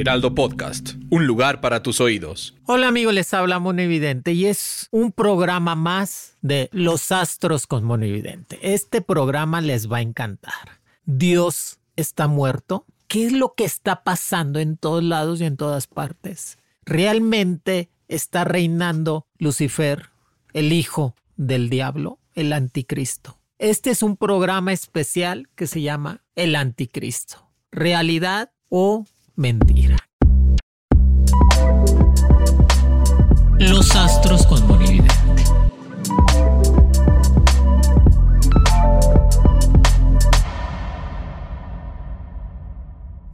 Heraldo Podcast, un lugar para tus oídos. Hola amigos, les habla Mono Evidente y es un programa más de Los Astros con Mono Evidente. Este programa les va a encantar. Dios está muerto. ¿Qué es lo que está pasando en todos lados y en todas partes? ¿Realmente está reinando Lucifer, el hijo del diablo, el anticristo? Este es un programa especial que se llama El Anticristo. Realidad o mentira. Los astros con.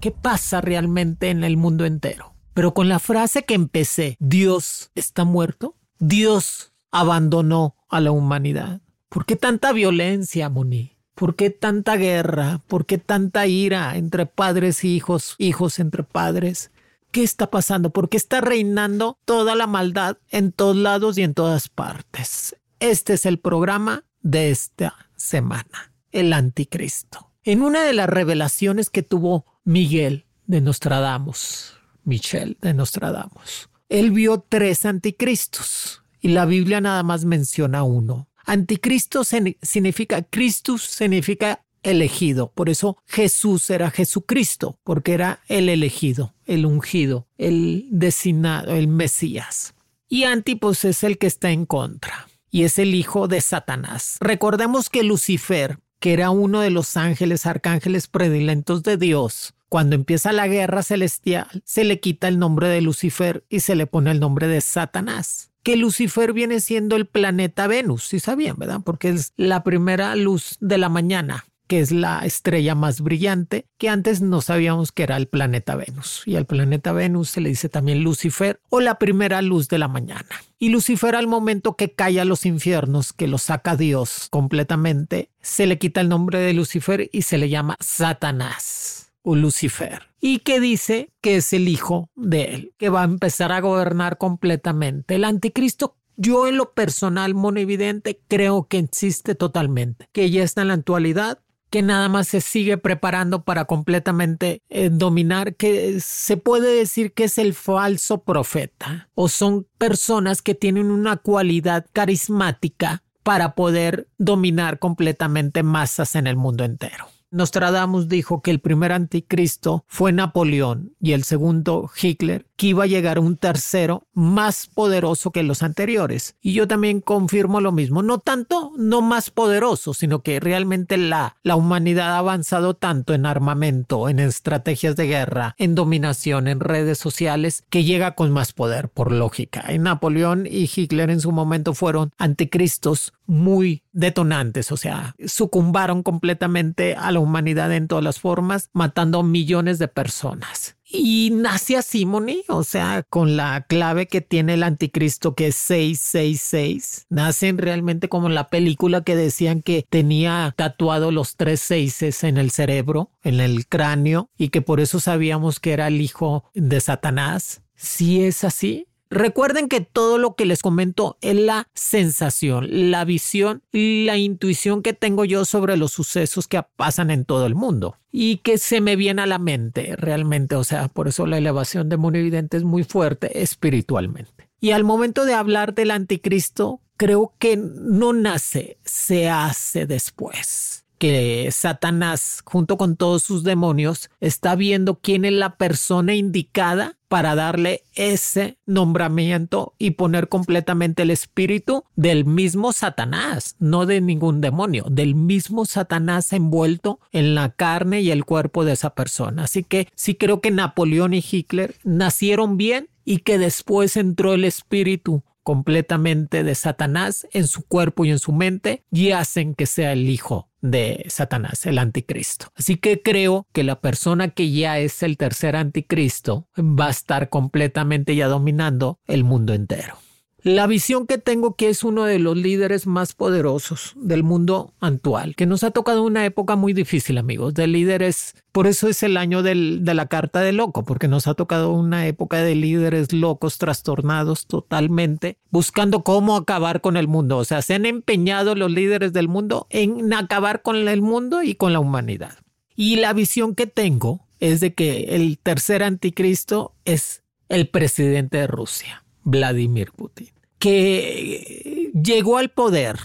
¿Qué pasa realmente en el mundo entero? Pero con la frase que empecé, Dios está muerto, Dios abandonó a la humanidad. ¿Por qué tanta violencia, Moni? ¿Por qué tanta guerra? ¿Por qué tanta ira entre padres e hijos, hijos entre padres? ¿Qué está pasando? ¿Por qué está reinando toda la maldad en todos lados y en todas partes? Este es el programa de esta semana, el anticristo. En una de las revelaciones que tuvo Miguel de Nostradamus, Michel de Nostradamus, él vio tres anticristos y la Biblia nada más menciona uno. Anticristo significa, Christus significa elegido. Por eso Jesús era Jesucristo, porque era el elegido, el ungido, el designado, el Mesías. Y Antipos es el que está en contra y es el hijo de Satanás. Recordemos que Lucifer, que era uno de los ángeles, arcángeles predilentos de Dios, cuando empieza la guerra celestial, se le quita el nombre de Lucifer y se le pone el nombre de Satanás que Lucifer viene siendo el planeta Venus, si sabían, ¿verdad? Porque es la primera luz de la mañana, que es la estrella más brillante, que antes no sabíamos que era el planeta Venus. Y al planeta Venus se le dice también Lucifer o la primera luz de la mañana. Y Lucifer al momento que cae a los infiernos, que lo saca Dios completamente, se le quita el nombre de Lucifer y se le llama Satanás o Lucifer, y que dice que es el hijo de él, que va a empezar a gobernar completamente. El anticristo yo en lo personal, evidente creo que existe totalmente, que ya está en la actualidad, que nada más se sigue preparando para completamente eh, dominar, que se puede decir que es el falso profeta, o son personas que tienen una cualidad carismática para poder dominar completamente masas en el mundo entero. Nostradamus dijo que el primer anticristo fue Napoleón y el segundo Hitler, que iba a llegar un tercero más poderoso que los anteriores. Y yo también confirmo lo mismo, no tanto, no más poderoso, sino que realmente la, la humanidad ha avanzado tanto en armamento, en estrategias de guerra, en dominación, en redes sociales, que llega con más poder, por lógica. Y Napoleón y Hitler en su momento fueron anticristos muy detonantes, o sea, sucumbaron completamente a la humanidad en todas las formas, matando millones de personas. Y nace así, Moni, o sea, con la clave que tiene el anticristo que es 666. Nacen realmente como la película que decían que tenía tatuado los tres seises en el cerebro, en el cráneo, y que por eso sabíamos que era el hijo de Satanás. Si es así, Recuerden que todo lo que les comento es la sensación, la visión la intuición que tengo yo sobre los sucesos que pasan en todo el mundo y que se me viene a la mente realmente. O sea, por eso la elevación de Mundo Evidente es muy fuerte espiritualmente. Y al momento de hablar del anticristo, creo que no nace, se hace después que Satanás, junto con todos sus demonios, está viendo quién es la persona indicada para darle ese nombramiento y poner completamente el espíritu del mismo Satanás, no de ningún demonio, del mismo Satanás envuelto en la carne y el cuerpo de esa persona. Así que sí creo que Napoleón y Hitler nacieron bien y que después entró el espíritu completamente de Satanás en su cuerpo y en su mente y hacen que sea el hijo de Satanás, el anticristo. Así que creo que la persona que ya es el tercer anticristo va a estar completamente ya dominando el mundo entero. La visión que tengo que es uno de los líderes más poderosos del mundo actual, que nos ha tocado una época muy difícil, amigos, de líderes. Por eso es el año de la carta de loco, porque nos ha tocado una época de líderes locos, trastornados totalmente, buscando cómo acabar con el mundo. O sea, se han empeñado los líderes del mundo en acabar con el mundo y con la humanidad. Y la visión que tengo es de que el tercer anticristo es el presidente de Rusia. Vladimir Putin que llegó al poder,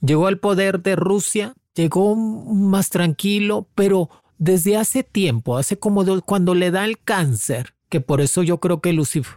llegó al poder de Rusia, llegó más tranquilo, pero desde hace tiempo, hace como cuando le da el cáncer, que por eso yo creo que Lucifer,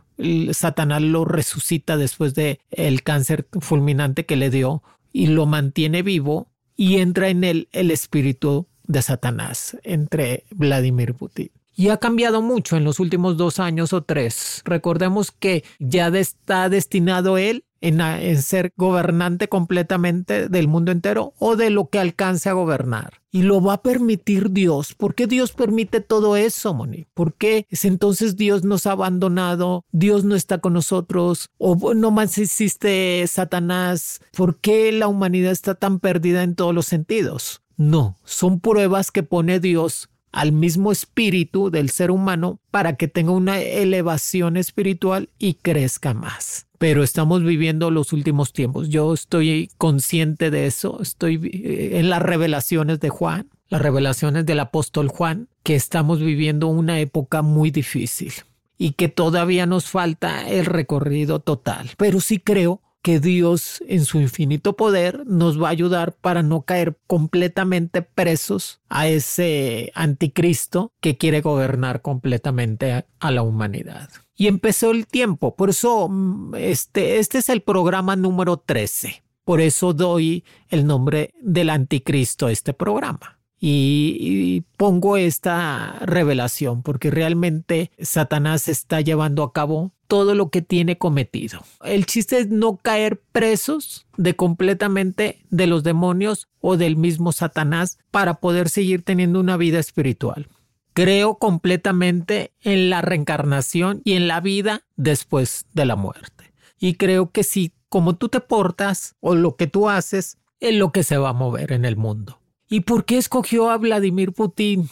Satanás lo resucita después de el cáncer fulminante que le dio y lo mantiene vivo y entra en él el espíritu de Satanás entre Vladimir Putin y ha cambiado mucho en los últimos dos años o tres. Recordemos que ya está destinado él en, ser gobernante completamente del mundo entero o de lo que alcance a gobernar. Y lo va a permitir Dios. ¿Por qué Dios permite todo eso, Moni? ¿Por qué entonces Dios nos ha abandonado? ¿Dios no está con nosotros? ¿O no más existe Satanás? ¿Por qué la humanidad está tan perdida en todos los sentidos? No, son pruebas que pone Dios al mismo espíritu del ser humano para que tenga una elevación espiritual y crezca más. Pero estamos viviendo los últimos tiempos. Yo estoy consciente de eso. Estoy eh, en las revelaciones de Juan, las revelaciones del apóstol Juan, que estamos viviendo una época muy difícil y que todavía nos falta el recorrido total. Pero sí creo que Dios en su infinito poder nos va a ayudar para no caer completamente presos a ese anticristo que quiere gobernar completamente a, la humanidad. Y empezó el tiempo, por eso mm, este, este es el programa número 13. Por eso doy el nombre del anticristo a este programa y, pongo esta revelación porque realmente Satanás está llevando a cabo todo lo que tiene cometido. El chiste es no caer presos de completamente de los demonios o del mismo Satanás para poder seguir teniendo una vida espiritual. Creo completamente en la reencarnación y en la vida después de la muerte. Y creo que si como tú te portas o lo que tú haces es lo que se va a mover en el mundo. ¿Y por qué escogió a Vladimir Putin,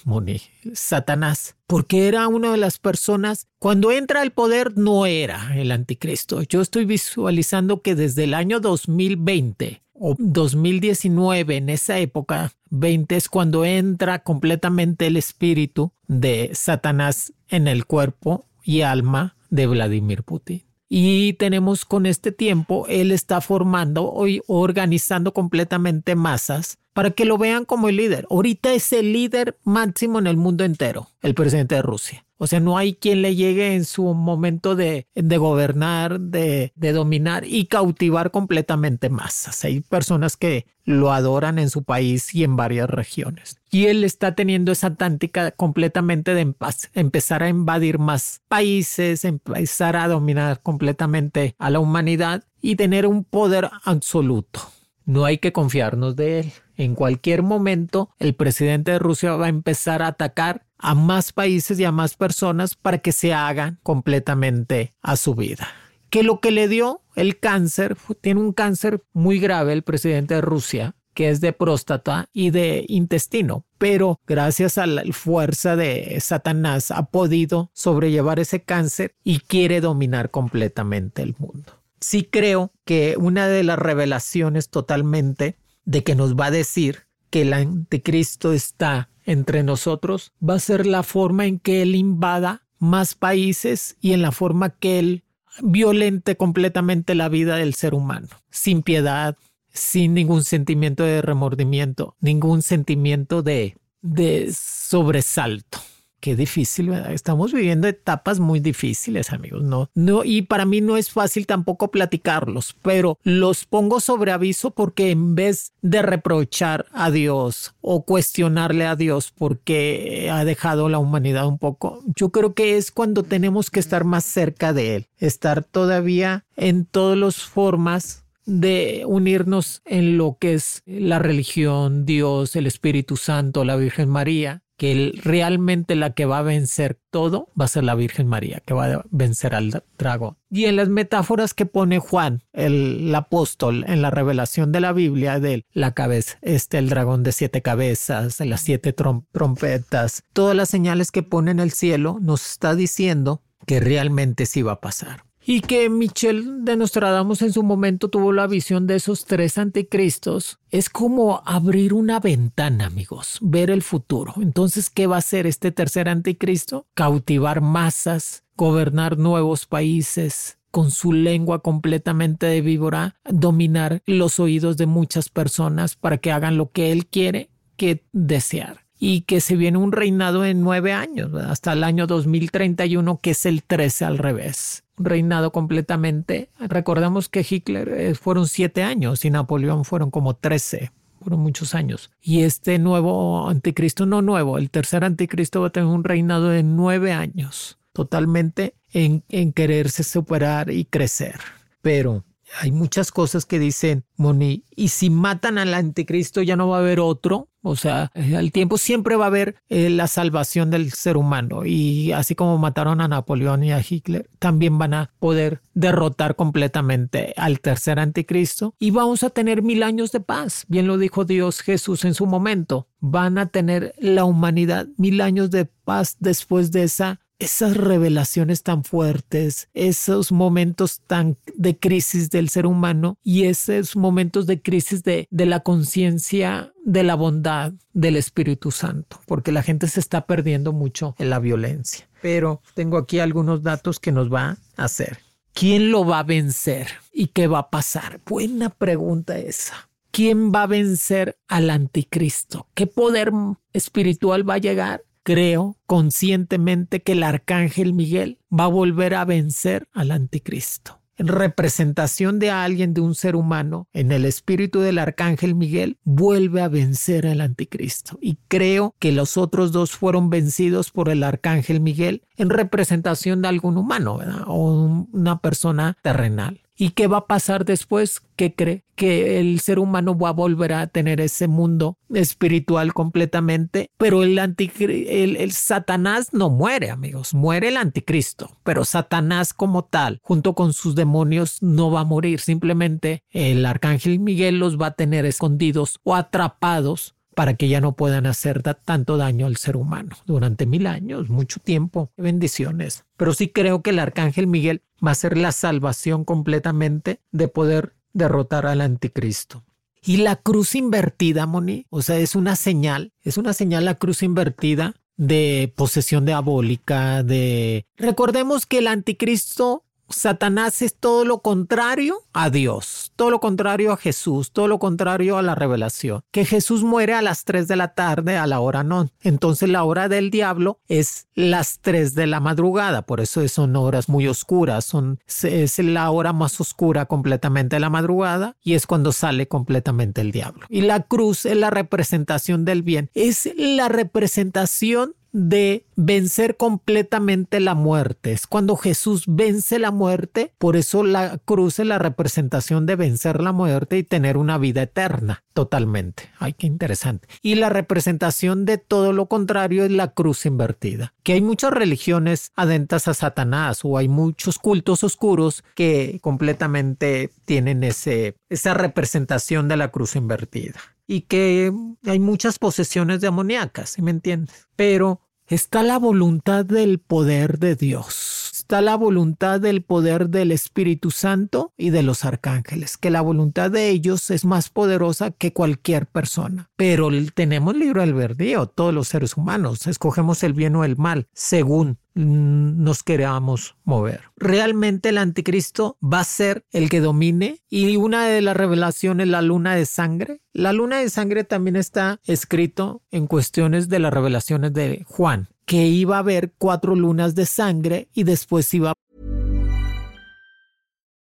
Satanás? Porque era una de las personas, cuando entra al poder no era el anticristo. Yo estoy visualizando que desde el año 2020 o 2019, en esa época, 20 es cuando entra completamente el espíritu de Satanás en el cuerpo y alma de Vladimir Putin. Y tenemos con este tiempo, él está formando y organizando completamente masas para que lo vean como el líder. Ahorita es el líder máximo en el mundo entero, el presidente de Rusia. O sea, no hay quien le llegue en su momento de, gobernar, de, dominar y cautivar completamente masas. Hay personas que lo adoran en su país y en varias regiones. Y él está teniendo esa táctica completamente de empezar a invadir más países, empezar a dominar completamente a la humanidad y tener un poder absoluto. No hay que confiarnos de él. En cualquier momento, el presidente de Rusia va a empezar a atacar a más países y a más personas para que se hagan completamente a su vida. Que lo que le dio el cáncer, tiene un cáncer muy grave el presidente de Rusia, que es de próstata y de intestino, pero gracias a la fuerza de Satanás ha podido sobrellevar ese cáncer y quiere dominar completamente el mundo sí creo que una de las revelaciones totalmente de que nos va a decir que el anticristo está entre nosotros va a ser la forma en que él invada más países y en la forma que él violente completamente la vida del ser humano, sin piedad, sin ningún sentimiento de remordimiento, ningún sentimiento de, de sobresalto. Qué difícil, ¿verdad? Estamos viviendo etapas muy difíciles, amigos. No, no, y para mí no es fácil tampoco platicarlos, pero los pongo sobre aviso porque en vez de reprochar a Dios o cuestionarle a Dios porque ha dejado la humanidad un poco, yo creo que es cuando tenemos que estar más cerca de Él, estar todavía en todas las formas de unirnos en lo que es la religión, Dios, el Espíritu Santo, la Virgen María, que realmente la que va a vencer todo va a ser la Virgen María, que va a vencer al dragón. Y en las metáforas que pone Juan, el, apóstol, en la revelación de la Biblia de la cabeza, este, el dragón de siete cabezas, las siete trompetas, todas las señales que pone en el cielo, nos está diciendo que realmente sí va a pasar y que Michel de Nostradamus en su momento tuvo la visión de esos tres anticristos, es como abrir una ventana, amigos, ver el futuro. Entonces, ¿qué va a hacer este tercer anticristo? Cautivar masas, gobernar nuevos países, con su lengua completamente de víbora, dominar los oídos de muchas personas para que hagan lo que él quiere que desear y que se viene un reinado en nueve años, hasta el año 2031, que es el 13 al revés. Un reinado completamente. Recordemos que Hitler eh, fueron siete años y Napoleón fueron como trece, fueron muchos años. Y este nuevo anticristo, no nuevo, el tercer anticristo va a tener un reinado de nueve años, totalmente en, en quererse superar y crecer. Pero hay muchas cosas que dicen, Moni, y si matan al anticristo ya no va a haber otro. O sea, al tiempo siempre va a haber eh, la salvación del ser humano. Y así como mataron a Napoleón y a Hitler, también van a poder derrotar completamente al tercer anticristo. Y vamos a tener mil años de paz. Bien lo dijo Dios Jesús en su momento. Van a tener la humanidad mil años de paz después de esa esas revelaciones tan fuertes, esos momentos tan de crisis del ser humano y esos momentos de crisis de, de la conciencia de la bondad del Espíritu Santo, porque la gente se está perdiendo mucho en la violencia. Pero tengo aquí algunos datos que nos va a hacer. ¿Quién lo va a vencer y qué va a pasar? Buena pregunta esa. ¿Quién va a vencer al anticristo? ¿Qué poder espiritual va a llegar? Creo conscientemente que el arcángel Miguel va a volver a vencer al anticristo. En representación de alguien, de un ser humano, en el espíritu del arcángel Miguel, vuelve a vencer al anticristo. Y creo que los otros dos fueron vencidos por el arcángel Miguel en representación de algún humano o una persona terrenal. ¿Y qué va a pasar después? ¿Qué cree? Que el ser humano va a volver a tener ese mundo espiritual completamente, pero el, el, el Satanás no muere, amigos, muere el anticristo, pero Satanás como tal, junto con sus demonios, no va a morir, simplemente el arcángel Miguel los va a tener escondidos o atrapados para que ya no puedan hacer tanto daño al ser humano durante mil años, mucho tiempo. Bendiciones. Pero sí creo que el arcángel Miguel va a ser la salvación completamente de poder derrotar al anticristo. Y la cruz invertida, Moni, o sea, es una señal, es una señal la cruz invertida de posesión diabólica, de... Recordemos que el anticristo Satanás es todo lo contrario a Dios, todo lo contrario a Jesús, todo lo contrario a la revelación. Que Jesús muere a las 3 de la tarde, a la hora no. Entonces la hora del diablo es las 3 de la madrugada, por eso son horas muy oscuras, son, es la hora más oscura completamente de la madrugada y es cuando sale completamente el diablo. Y la cruz es la representación del bien, es la representación de vencer completamente la muerte. Es cuando Jesús vence la muerte, por eso la cruz es la representación de vencer la muerte y tener una vida eterna totalmente. Ay, qué interesante. Y la representación de todo lo contrario es la cruz invertida. Que hay muchas religiones adentras a Satanás o hay muchos cultos oscuros que completamente tienen ese, esa representación de la cruz invertida y que hay muchas posesiones demoníacas, ¿sí me entiendes? Pero está la voluntad del poder de Dios. Está la voluntad del poder del Espíritu Santo y de los arcángeles, que la voluntad de ellos es más poderosa que cualquier persona. Pero tenemos libro albedrío, todos los seres humanos, escogemos el bien o el mal, según nos queramos mover. Realmente el anticristo va a ser el que domine y una de las revelaciones, la luna de sangre. La luna de sangre también está escrito en cuestiones de las revelaciones de Juan, que iba a haber cuatro lunas de sangre y después iba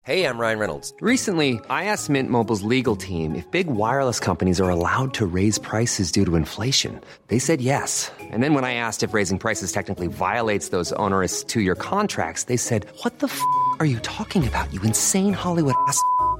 Hey, I'm Ryan Reynolds. Recently, I asked Mint Mobile's legal team if big wireless companies are allowed to raise prices due to inflation. They said yes. And then when I asked if raising prices technically violates those onerous two-year contracts, they said, "What the f*** are you talking about? You insane Hollywood ass."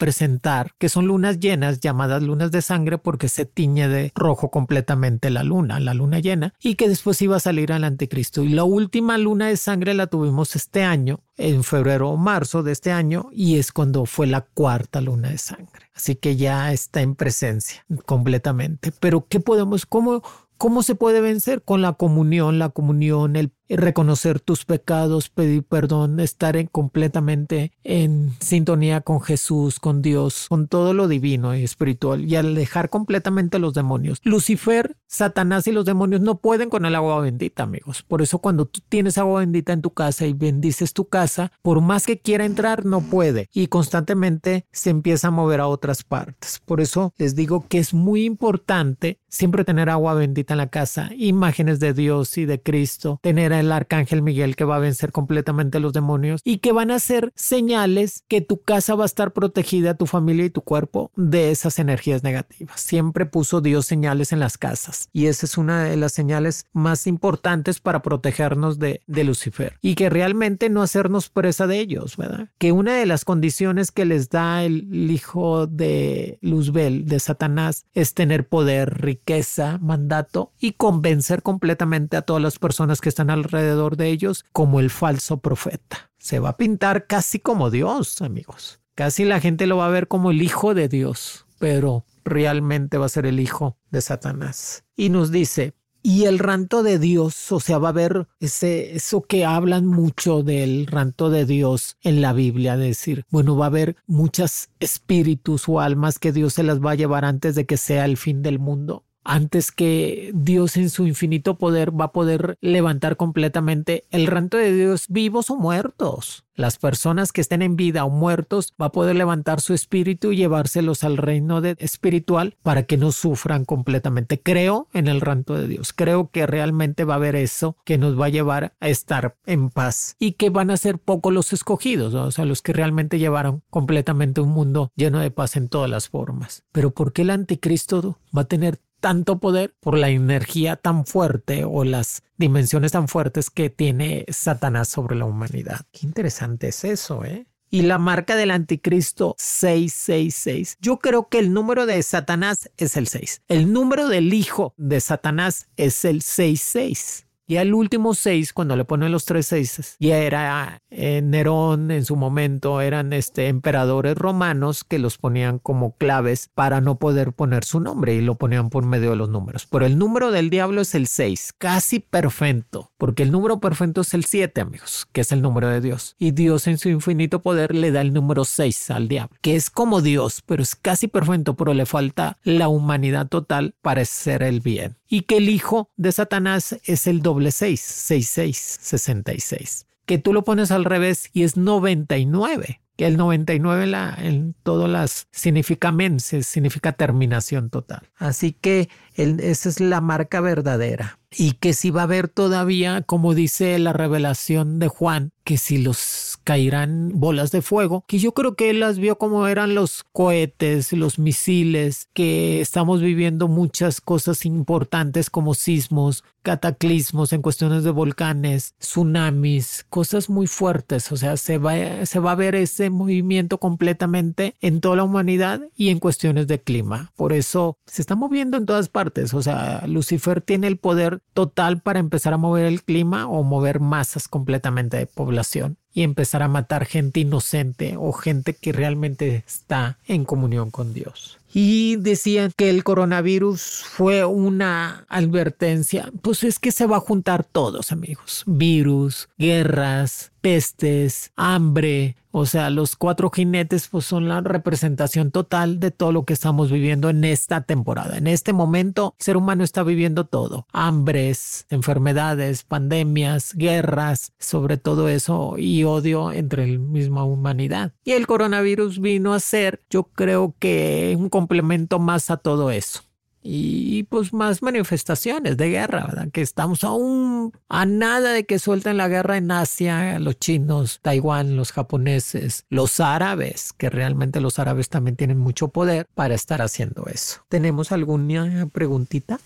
Presentar que son lunas llenas llamadas lunas de sangre porque se tiñe de rojo completamente la luna, la luna llena, y que después iba a salir al anticristo. Y la última luna de sangre la tuvimos este año, en febrero o marzo de este año, y es cuando fue la cuarta luna de sangre. Así que ya está en presencia completamente. Pero ¿qué podemos, cómo, ¿Cómo se puede vencer? Con la comunión, la comunión, el reconocer tus pecados, pedir perdón, estar en, completamente en sintonía con Jesús, con Dios, con todo lo divino y espiritual y alejar completamente los demonios. Lucifer, Satanás y los demonios no pueden con el agua bendita, amigos. Por eso cuando tú tienes agua bendita en tu casa y bendices tu casa, por más que quiera entrar, no puede y constantemente se empieza a mover a otras partes. Por eso les digo que es muy importante siempre tener agua bendita en la casa, imágenes de Dios y de Cristo, tener el arcángel Miguel que va a vencer completamente a los demonios y que van a ser señales que tu casa va a estar protegida, tu familia y tu cuerpo de esas energías negativas. Siempre puso Dios señales en las casas y esa es una de las señales más importantes para protegernos de, de Lucifer y que realmente no hacernos presa de ellos, ¿verdad? Que una de las condiciones que les da el hijo de Luzbel, de Satanás, es tener poder, riqueza, mandato y convencer completamente a todas las personas que están alrededor de ellos como el falso profeta. Se va a pintar casi como Dios, amigos. Casi la gente lo va a ver como el hijo de Dios, pero realmente va a ser el hijo de Satanás. Y nos dice, y el ranto de Dios, o sea, va a haber ese, eso que hablan mucho del ranto de Dios en la Biblia, decir, bueno, va a haber muchas espíritus o almas que Dios se las va a llevar antes de que sea el fin del mundo antes que Dios en su infinito poder va a poder levantar completamente el ranto de Dios vivos o muertos. Las personas que estén en vida o muertos va a poder levantar su espíritu y llevárselos al reino espiritual para que no sufran completamente. Creo en el ranto de Dios. Creo que realmente va a haber eso que nos va a llevar a estar en paz y que van a ser pocos los escogidos, o sea, los que realmente llevaron completamente un mundo lleno de paz en todas las formas. Pero ¿por qué el anticristo va a tener tanto poder por la energía tan fuerte o las dimensiones tan fuertes que tiene Satanás sobre la humanidad. Qué interesante es eso, ¿eh? Y la marca del anticristo 666. Yo creo que el número de Satanás es el 6. El número del hijo de Satanás es el 66. Y al último seis, cuando le ponen los tres seises, ya era eh, Nerón en su momento, eran este, emperadores romanos que los ponían como claves para no poder poner su nombre y lo ponían por medio de los números. Pero el número del diablo es el 6, casi perfecto, porque el número perfecto es el 7, amigos, que es el número de Dios. Y Dios en su infinito poder le da el número 6 al diablo, que es como Dios, pero es casi perfecto, pero le falta la humanidad total para ser el bien. Y que el hijo de Satanás es el doble 6, 66, 66. Que tú lo pones al revés y es 99 que el 99 la, en todas las significa menses, significa terminación total. Así que esa es la marca verdadera. Y que si va a haber todavía, como dice la revelación de Juan, que si los caerán bolas de fuego, que yo creo que él las vio como eran los cohetes, los misiles, que estamos viviendo muchas cosas importantes como sismos, cataclismos en cuestiones de volcanes, tsunamis, cosas muy fuertes, o sea, se va, se va a ver ese movimiento completamente en toda la humanidad y en cuestiones de clima. Por eso se está moviendo en todas partes, o sea, Lucifer tiene el poder total para empezar a mover el clima o mover masas completamente de población y empezar a matar gente inocente o gente que realmente está en comunión con Dios. Y decían que el coronavirus fue una advertencia. Pues es que se va a juntar todos, amigos. Virus, guerras, pestes, hambre, o sea, los cuatro jinetes pues son la representación total de todo lo que estamos viviendo en esta temporada. En este momento, el ser humano está viviendo todo. Hambres, enfermedades, pandemias, guerras, sobre todo eso y odio entre la misma humanidad. Y el coronavirus vino a ser, yo creo que un complemento más a todo eso y pues más manifestaciones de guerra, ¿verdad? Que estamos aún a nada de que suelten la guerra en Asia, los chinos, Taiwán, los japoneses, los árabes, que realmente los árabes también tienen mucho poder para estar haciendo eso. ¿Tenemos alguna preguntita?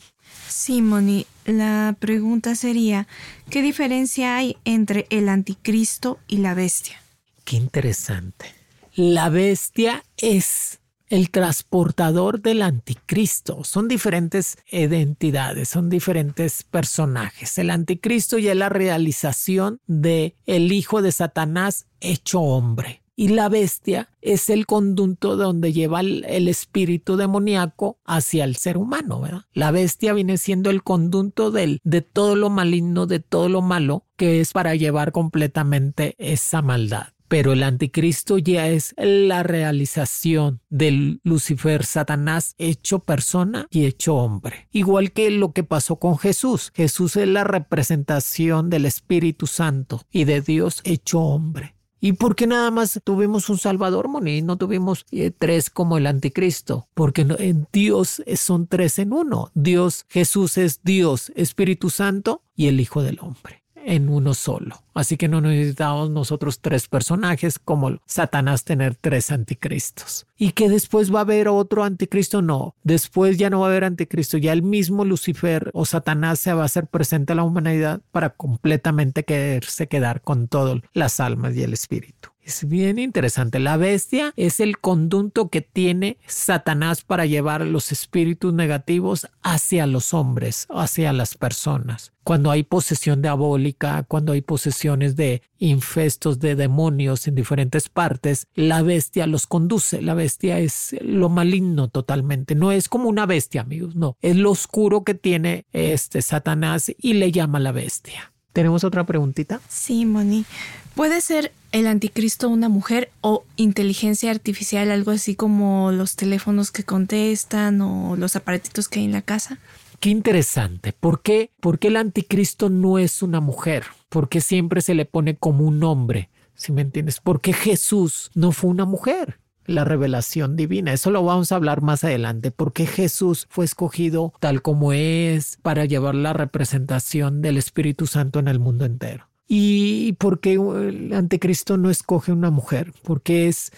Sí, Moni, la pregunta sería, ¿qué diferencia hay entre el anticristo y la bestia? Qué interesante. La bestia es el transportador del anticristo. Son diferentes identidades, son diferentes personajes. El anticristo ya es la realización de el hijo de Satanás hecho hombre. Y la bestia es el conducto donde lleva el, espíritu demoníaco hacia el ser humano, La bestia viene siendo el conducto del, de todo lo maligno, de todo lo malo, que es para llevar completamente esa maldad pero el anticristo ya es la realización del Lucifer Satanás hecho persona y hecho hombre. Igual que lo que pasó con Jesús. Jesús es la representación del Espíritu Santo y de Dios hecho hombre. ¿Y por qué nada más tuvimos un Salvador, Moni? No tuvimos eh, tres como el anticristo. Porque Dios son tres en uno. Dios, Jesús es Dios, Espíritu Santo y el Hijo del Hombre en uno solo. Así que no necesitamos nosotros tres personajes como Satanás tener tres anticristos. ¿Y que después va a haber otro anticristo? No, después ya no va a haber anticristo, ya el mismo Lucifer o Satanás se va a hacer presente a la humanidad para completamente quererse quedar con todas las almas y el espíritu. Es bien interesante. La bestia es el conducto que tiene Satanás para llevar los espíritus negativos hacia los hombres, hacia las personas. Cuando hay posesión diabólica, cuando hay posesiones de infestos de demonios en diferentes partes, la bestia los conduce. La bestia es lo maligno totalmente. No es como una bestia, amigos, no. Es lo oscuro que tiene este Satanás y le llama la bestia. ¿Tenemos otra preguntita? Sí, Moni. ¿Puede ser el anticristo una mujer o inteligencia artificial, algo así como los teléfonos que contestan o los aparatitos que hay en la casa? Qué interesante. ¿Por qué? Porque el anticristo no es una mujer. Porque siempre se le pone como un hombre. Si me entiendes? Porque Jesús no fue una mujer la revelación divina. Eso lo vamos a hablar más adelante, porque Jesús fue escogido tal como es para llevar la representación del Espíritu Santo en el mundo entero. ¿Y por qué el anticristo no escoge una mujer? Porque es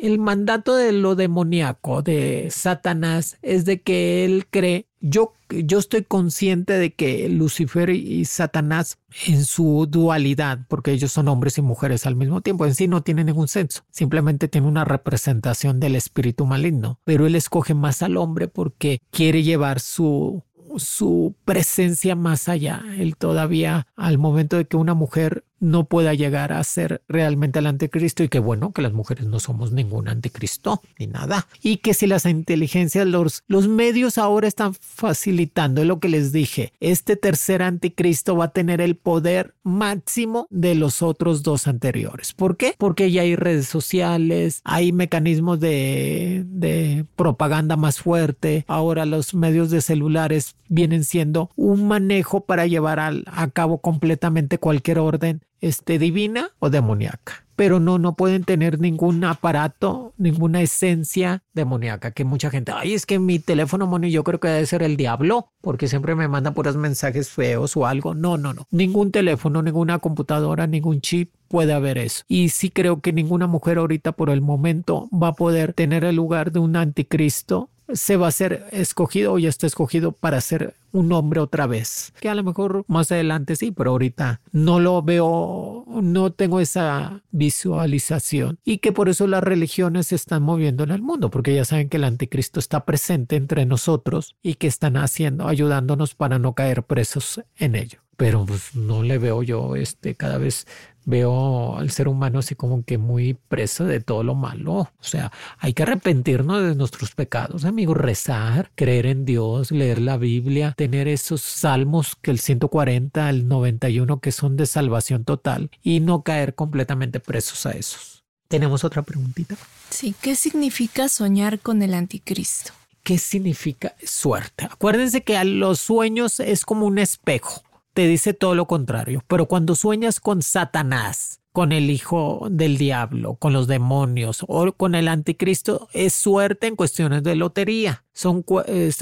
el mandato de lo demoníaco de Satanás es de que él cree, yo, yo estoy consciente de que Lucifer y Satanás en su dualidad, porque ellos son hombres y mujeres al mismo tiempo, en sí no tiene ningún senso, simplemente tiene una representación del espíritu maligno, pero él escoge más al hombre porque quiere llevar su su presencia más allá. Él todavía, al momento de que una mujer no pueda llegar a ser realmente el anticristo y que bueno, que las mujeres no somos ningún anticristo ni nada. Y que si las inteligencias, los, los medios ahora están facilitando, es lo que les dije, este tercer anticristo va a tener el poder máximo de los otros dos anteriores. ¿Por qué? Porque ya hay redes sociales, hay mecanismos de, de propaganda más fuerte, ahora los medios de celulares vienen siendo un manejo para llevar a cabo completamente cualquier orden este, divina o demoníaca. Pero no, no pueden tener ningún aparato, ninguna esencia demoníaca. Que mucha gente, ay, es que mi teléfono, mono, yo creo que debe ser el diablo, porque siempre me manda puros mensajes feos o algo. No, no, no. Ningún teléfono, ninguna computadora, ningún chip puede haber eso. Y sí creo que ninguna mujer ahorita por el momento va a poder tener el lugar de un anticristo se va a ser escogido o ya está escogido para ser un hombre otra vez. Que a lo mejor más adelante sí, pero ahorita no lo veo, no tengo esa visualización. Y que por eso las religiones se están moviendo en el mundo, porque ya saben que el anticristo está presente entre nosotros y que están haciendo, ayudándonos para no caer presos en ello pero pues no le veo yo este cada vez veo al ser humano así como que muy preso de todo lo malo. O sea, hay que arrepentirnos de nuestros pecados, amigos, rezar, creer en Dios, leer la Biblia, tener esos salmos que el 140, el 91 que son de salvación total y no caer completamente presos a esos. ¿Tenemos otra preguntita? Sí, ¿qué significa soñar con el anticristo? ¿Qué significa suerte? Acuérdense que a los sueños es como un espejo te dice todo lo contrario. Pero cuando sueñas con Satanás, con el hijo del diablo, con los demonios o con el anticristo, es suerte en cuestiones de lotería. Son,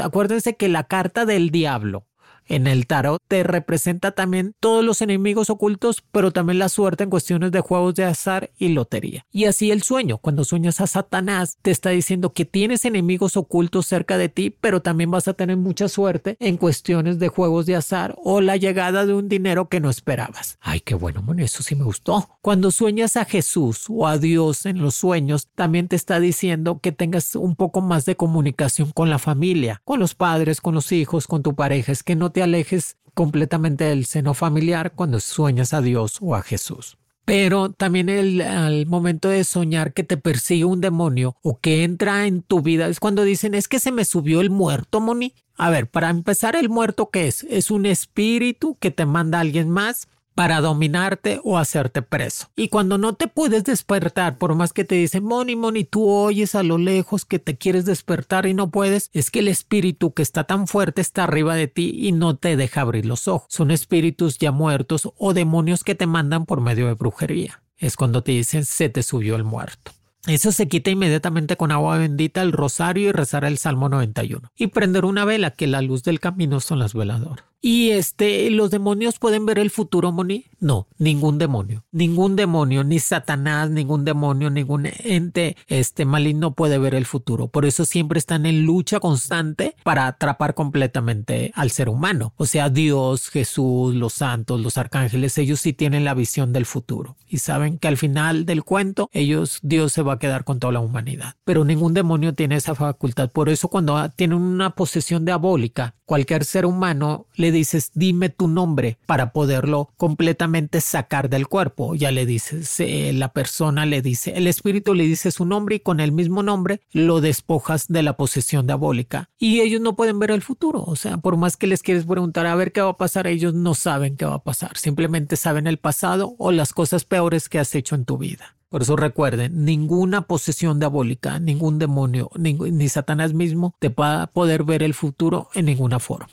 acuérdense que la carta del diablo en el tarot te representa también todos los enemigos ocultos, pero también la suerte en cuestiones de juegos de azar y lotería. Y así el sueño, cuando sueñas a Satanás, te está diciendo que tienes enemigos ocultos cerca de ti, pero también vas a tener mucha suerte en cuestiones de juegos de azar o la llegada de un dinero que no esperabas. Ay, qué bueno, bueno, eso sí me gustó. Cuando sueñas a Jesús o a Dios en los sueños, también te está diciendo que tengas un poco más de comunicación con la familia, con los padres, con los hijos, con tu pareja, es que no te alejes completamente del seno familiar cuando sueñas a Dios o a Jesús. Pero también el, al momento de soñar que te persigue un demonio o que entra en tu vida es cuando dicen es que se me subió el muerto, Moni. A ver, para empezar, el muerto qué es? Es un espíritu que te manda a alguien más para dominarte o hacerte preso. Y cuando no te puedes despertar, por más que te dicen, Moni, Moni, tú oyes a lo lejos que te quieres despertar y no puedes, es que el espíritu que está tan fuerte está arriba de ti y no te deja abrir los ojos. Son espíritus ya muertos o demonios que te mandan por medio de brujería. Es cuando te dicen, se te subió el muerto. Eso se quita inmediatamente con agua bendita, el rosario y rezar el Salmo 91. Y prender una vela, que la luz del camino son las veladoras. Y este, ¿los demonios pueden ver el futuro, Moni? No, ningún demonio. Ningún demonio, ni Satanás, ningún demonio, ningún ente este maligno puede ver el futuro. Por eso siempre están en lucha constante para atrapar completamente al ser humano. O sea, Dios, Jesús, los santos, los arcángeles, ellos sí tienen la visión del futuro. Y saben que al final del cuento, ellos, Dios se va a quedar con toda la humanidad. Pero ningún demonio tiene esa facultad. Por eso cuando tienen una posesión diabólica, cualquier ser humano le dices, dime tu nombre para poderlo completamente sacar del cuerpo. Ya le dices, eh, la persona le dice, el espíritu le dice su nombre y con el mismo nombre lo despojas de la posesión diabólica. Y ellos no pueden ver el futuro. O sea, por más que les quieres preguntar a ver qué va a pasar, ellos no saben qué va a pasar. Simplemente saben el pasado o las cosas peores que has hecho en tu vida. Por eso recuerden, ninguna posesión diabólica, ningún demonio, ni, ni Satanás mismo te va a poder ver el futuro en ninguna forma.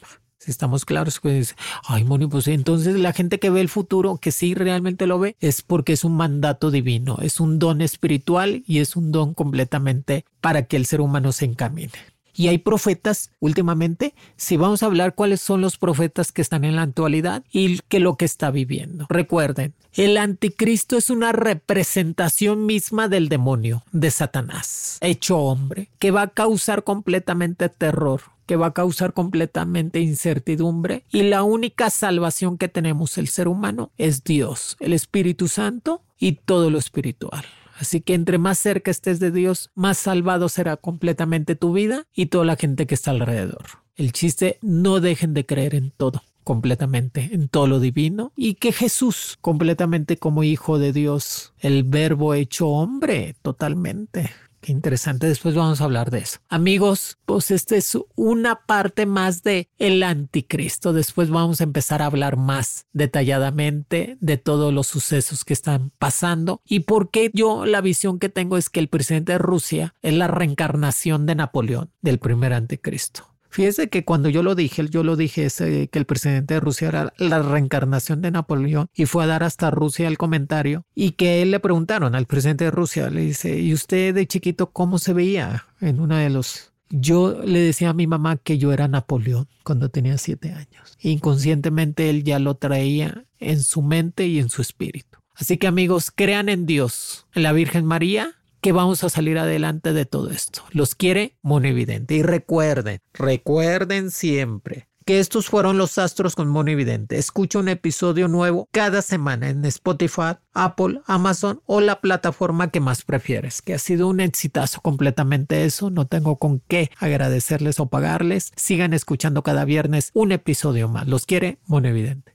Estamos claros, pues, ay, Moni, pues entonces la gente que ve el futuro, que sí realmente lo ve, es porque es un mandato divino, es un don espiritual y es un don completamente para que el ser humano se encamine. Y hay profetas últimamente, si vamos a hablar cuáles son los profetas que están en la actualidad y que lo que está viviendo. Recuerden, el anticristo es una representación misma del demonio, de Satanás, hecho hombre, que va a causar completamente terror, que va a causar completamente incertidumbre y la única salvación que tenemos el ser humano es Dios, el Espíritu Santo y todo lo espiritual. Así que entre más cerca estés de Dios, más salvado será completamente tu vida y toda la gente que está alrededor. El chiste, no dejen de creer en todo completamente en todo lo divino y que Jesús completamente como hijo de Dios, el verbo hecho hombre totalmente, interesante. Después vamos a hablar de eso. Amigos, pues esta es una parte más de el anticristo. Después vamos a empezar a hablar más detalladamente de todos los sucesos que están pasando y por qué yo la visión que tengo es que el presidente de Rusia es la reencarnación de Napoleón, del primer anticristo. Fíjese que cuando yo lo dije, yo lo dije que el presidente de Rusia era la reencarnación de Napoleón y fue a dar hasta Rusia el comentario y que él le preguntaron al presidente de Rusia, le dice, ¿y usted de chiquito cómo se veía en uno de los... Yo le decía a mi mamá que yo era Napoleón cuando tenía siete años. Inconscientemente él ya lo traía en su mente y en su espíritu. Así que amigos, crean en Dios, en la Virgen María que vamos a salir adelante de todo esto. Los quiere Monividente. Y recuerden, recuerden siempre que estos fueron los astros con Monividente. Escucha un episodio nuevo cada semana en Spotify, Apple, Amazon o la plataforma que más prefieres, que ha sido un exitazo completamente eso. No tengo con qué agradecerles o pagarles. Sigan escuchando cada viernes un episodio más. Los quiere Monividente.